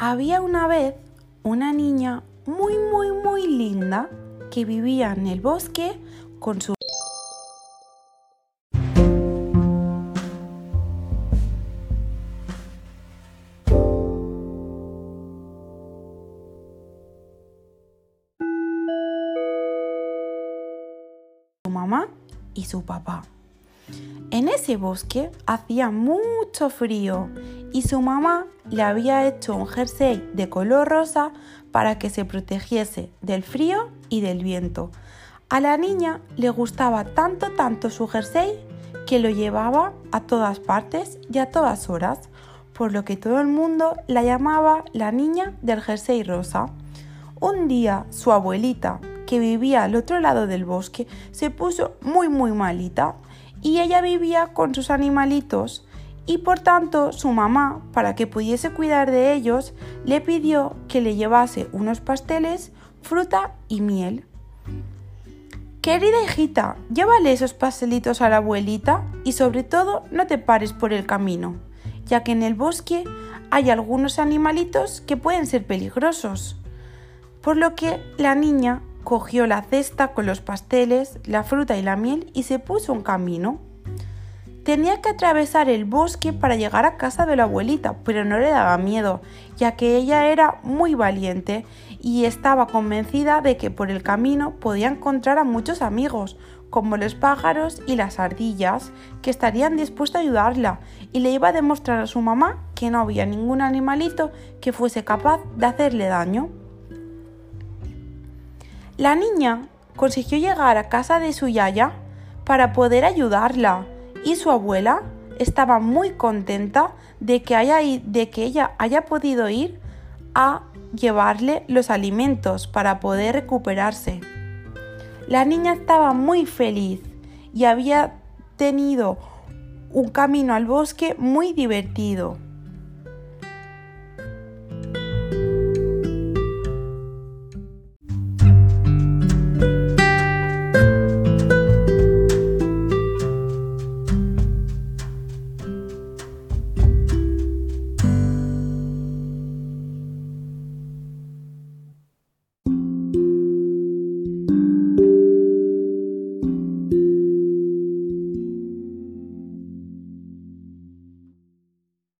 Había una vez una niña muy, muy, muy linda que vivía en el bosque con su mamá y su papá. En ese bosque hacía mucho frío y su mamá le había hecho un jersey de color rosa para que se protegiese del frío y del viento. A la niña le gustaba tanto, tanto su jersey que lo llevaba a todas partes y a todas horas, por lo que todo el mundo la llamaba la niña del jersey rosa. Un día su abuelita, que vivía al otro lado del bosque, se puso muy muy malita y ella vivía con sus animalitos y por tanto su mamá, para que pudiese cuidar de ellos, le pidió que le llevase unos pasteles, fruta y miel. Querida hijita, llévale esos pastelitos a la abuelita y sobre todo no te pares por el camino, ya que en el bosque hay algunos animalitos que pueden ser peligrosos. Por lo que la niña cogió la cesta con los pasteles, la fruta y la miel y se puso en camino. Tenía que atravesar el bosque para llegar a casa de la abuelita, pero no le daba miedo, ya que ella era muy valiente y estaba convencida de que por el camino podía encontrar a muchos amigos, como los pájaros y las ardillas, que estarían dispuestos a ayudarla, y le iba a demostrar a su mamá que no había ningún animalito que fuese capaz de hacerle daño. La niña consiguió llegar a casa de su yaya para poder ayudarla y su abuela estaba muy contenta de que, haya, de que ella haya podido ir a llevarle los alimentos para poder recuperarse. La niña estaba muy feliz y había tenido un camino al bosque muy divertido.